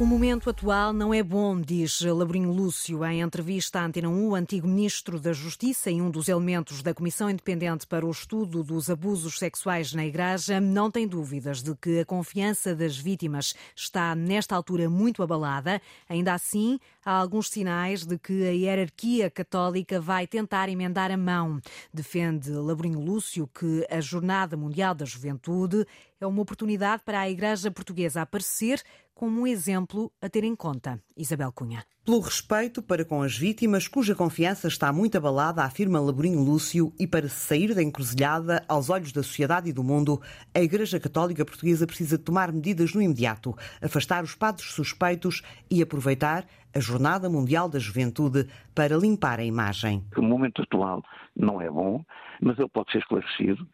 O momento atual não é bom, diz Labrinho Lúcio em entrevista à Antena 1, o antigo ministro da Justiça e um dos elementos da Comissão Independente para o Estudo dos Abusos Sexuais na Igreja. Não tem dúvidas de que a confiança das vítimas está, nesta altura, muito abalada. Ainda assim, há alguns sinais de que a hierarquia católica vai tentar emendar a mão. Defende Labrinho Lúcio que a Jornada Mundial da Juventude é uma oportunidade para a Igreja Portuguesa aparecer como um exemplo a ter em conta. Isabel Cunha. Pelo respeito para com as vítimas, cuja confiança está muito abalada, afirma Laborinho Lúcio, e para sair da encruzilhada aos olhos da sociedade e do mundo, a Igreja Católica Portuguesa precisa tomar medidas no imediato, afastar os padres suspeitos e aproveitar a Jornada Mundial da Juventude para limpar a imagem. O momento atual não é bom, mas ele pode ser esclarecido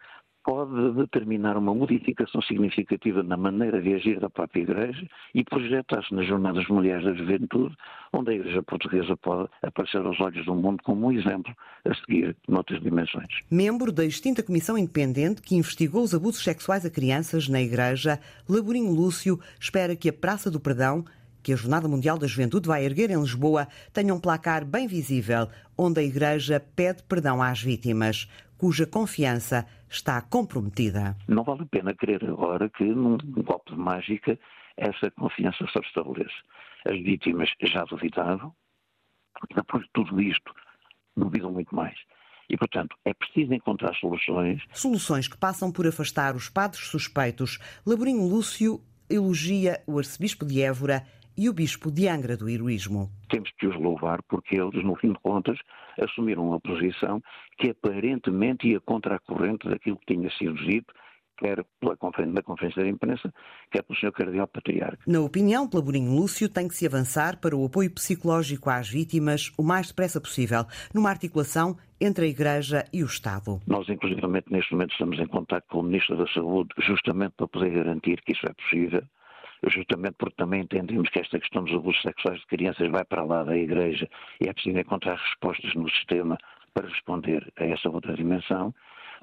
pode determinar uma modificação significativa na maneira de agir da própria Igreja e projetar-se nas Jornadas Mulheres da Juventude, onde a Igreja Portuguesa pode aparecer aos olhos do mundo como um exemplo a seguir noutras dimensões. Membro da extinta Comissão Independente que investigou os abusos sexuais a crianças na Igreja, Laborinho Lúcio espera que a Praça do Perdão que a Jornada Mundial da Juventude vai erguer em Lisboa tenha um placar bem visível, onde a Igreja pede perdão às vítimas cuja confiança está comprometida. Não vale a pena querer agora que, num golpe de mágica, essa confiança se restabeleça. As vítimas já duvidavam, depois de tudo isto, duvidam muito mais. E, portanto, é preciso encontrar soluções. Soluções que passam por afastar os padres suspeitos. Laborinho Lúcio elogia o arcebispo de Évora e o bispo de Angra do Heroísmo. Temos que os louvar porque eles, no fim de contas, assumiram uma posição que aparentemente ia contra a corrente daquilo que tinha sido dito quer pela conferência, na conferência da imprensa, quer pelo Sr. Cardeal Patriarca. Na opinião Laborinho Lúcio, tem que se avançar para o apoio psicológico às vítimas o mais depressa possível, numa articulação entre a Igreja e o Estado. Nós, inclusivamente, neste momento estamos em contato com o Ministro da Saúde, justamente para poder garantir que isso é possível justamente porque também entendemos que esta questão dos abusos sexuais de crianças vai para lá da Igreja e é preciso encontrar respostas no sistema para responder a essa outra dimensão.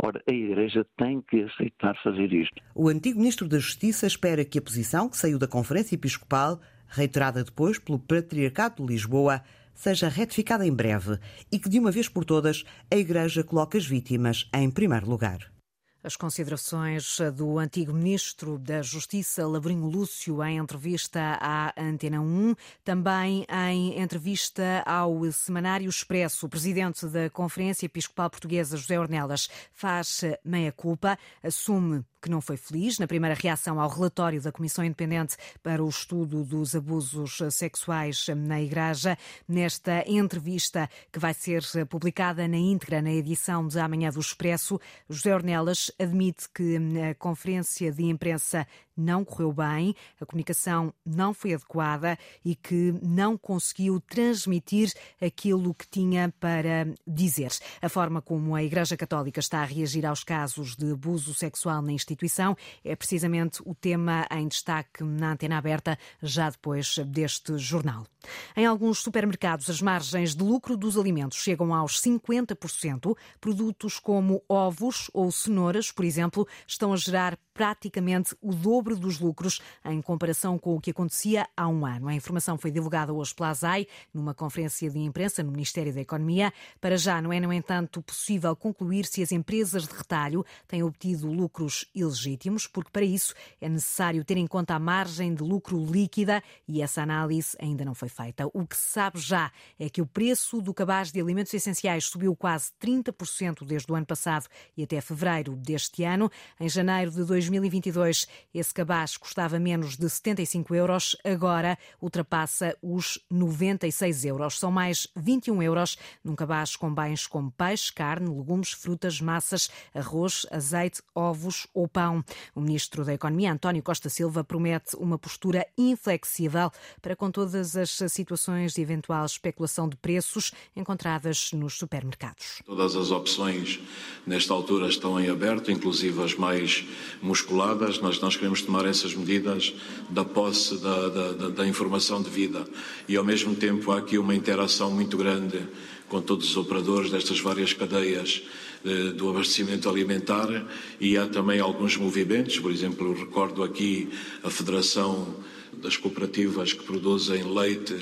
Ora, a Igreja tem que aceitar fazer isto. O antigo Ministro da Justiça espera que a posição que saiu da Conferência Episcopal, reiterada depois pelo Patriarcado de Lisboa, seja retificada em breve e que, de uma vez por todas, a Igreja coloque as vítimas em primeiro lugar. As considerações do antigo ministro da Justiça, Labrinho Lúcio, em entrevista à Antena 1, também em entrevista ao Semanário Expresso. O presidente da Conferência Episcopal Portuguesa, José Ornelas, faz meia-culpa, assume que não foi feliz na primeira reação ao relatório da Comissão Independente para o Estudo dos Abusos Sexuais na Igreja. Nesta entrevista, que vai ser publicada na íntegra na edição de amanhã do Expresso, José Ornelas admite que a conferência de imprensa não correu bem, a comunicação não foi adequada e que não conseguiu transmitir aquilo que tinha para dizer. A forma como a Igreja Católica está a reagir aos casos de abuso sexual na instituição é precisamente o tema em destaque na antena aberta já depois deste jornal. Em alguns supermercados, as margens de lucro dos alimentos chegam aos 50%. Produtos como ovos ou cenouras, por exemplo, estão a gerar praticamente o dobro dos lucros em comparação com o que acontecia há um ano. A informação foi divulgada hoje pela ASAI numa conferência de imprensa no Ministério da Economia. Para já não é, no entanto, possível concluir se as empresas de retalho têm obtido lucros ilegítimos, porque para isso é necessário ter em conta a margem de lucro líquida e essa análise ainda não foi feita. O que se sabe já é que o preço do cabaz de alimentos essenciais subiu quase 30% desde o ano passado e até fevereiro deste ano. Em janeiro de 2020, 2022 esse cabaz custava menos de 75 euros, agora ultrapassa os 96 euros. São mais 21 euros num cabaz com bens como peixe, carne, legumes, frutas, massas, arroz, azeite, ovos ou pão. O ministro da Economia, António Costa Silva, promete uma postura inflexível para com todas as situações de eventual especulação de preços encontradas nos supermercados. Todas as opções nesta altura estão em aberto, inclusive as mais musculadas, nós, nós queremos tomar essas medidas da posse da, da, da informação devida. E, ao mesmo tempo, há aqui uma interação muito grande com todos os operadores destas várias cadeias eh, do abastecimento alimentar e há também alguns movimentos, por exemplo, recordo aqui a Federação das cooperativas que produzem leite,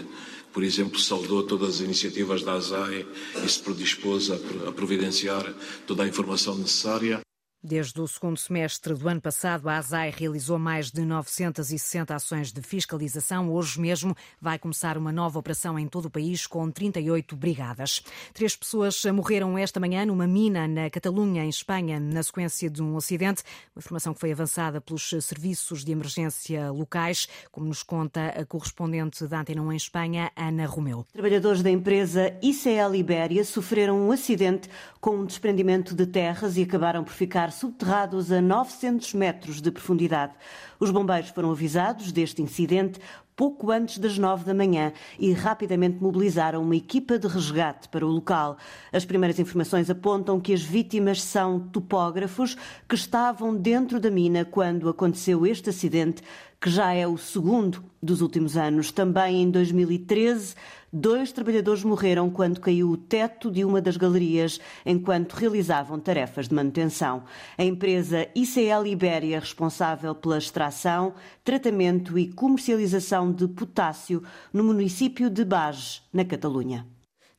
por exemplo, saudou todas as iniciativas da ASAI e se predispôs a providenciar toda a informação necessária. Desde o segundo semestre do ano passado, a ASAI realizou mais de 960 ações de fiscalização. Hoje mesmo vai começar uma nova operação em todo o país com 38 brigadas. Três pessoas morreram esta manhã numa mina na Catalunha, em Espanha, na sequência de um acidente. Uma informação que foi avançada pelos serviços de emergência locais, como nos conta a correspondente da Antena 1 em Espanha, Ana Romeu. Trabalhadores da empresa ICL Ibéria sofreram um acidente com um desprendimento de terras e acabaram por ficar subterrados a 900 metros de profundidade. Os bombeiros foram avisados deste incidente pouco antes das nove da manhã e rapidamente mobilizaram uma equipa de resgate para o local. As primeiras informações apontam que as vítimas são topógrafos que estavam dentro da mina quando aconteceu este acidente, que já é o segundo dos últimos anos. Também em 2013, dois trabalhadores morreram quando caiu o teto de uma das galerias enquanto realizavam tarefas de manutenção. A empresa ICL Ibéria, responsável pela extração, tratamento e comercialização de potássio no município de Bages, na Catalunha.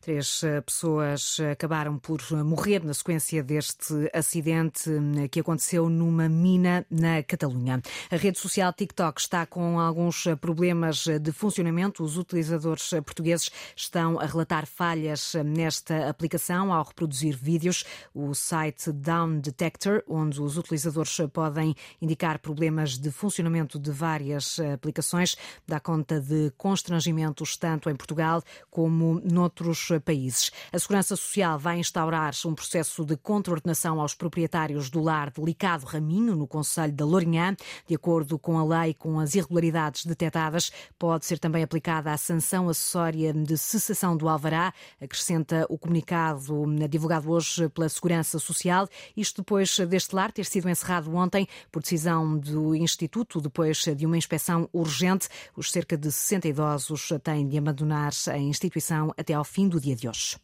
Três eh, pessoas acabaram por morrer na sequência deste acidente eh, que aconteceu numa mina na Catalunha. A rede social TikTok está com alguns problemas de funcionamento. Os utilizadores portugueses estão a relatar falhas nesta aplicação ao reproduzir vídeos. O site Down Detector, onde os utilizadores podem indicar problemas de funcionamento de várias aplicações, dá conta de constrangimentos tanto em Portugal como noutros países. A Segurança Social vai instaurar um processo de contraordenação aos proprietários do lar Delicado Raminho, no Conselho da Lourinhã. De acordo com a lei, com as irregularidades detectadas, pode ser também aplicada a sanção acessória de cessação do alvará, acrescenta o comunicado divulgado hoje pela Segurança Social. Isto depois deste lar ter sido encerrado ontem por decisão do Instituto, depois de uma inspeção urgente. Os cerca de 60 idosos têm de abandonar a instituição até ao fim do dia de hoje.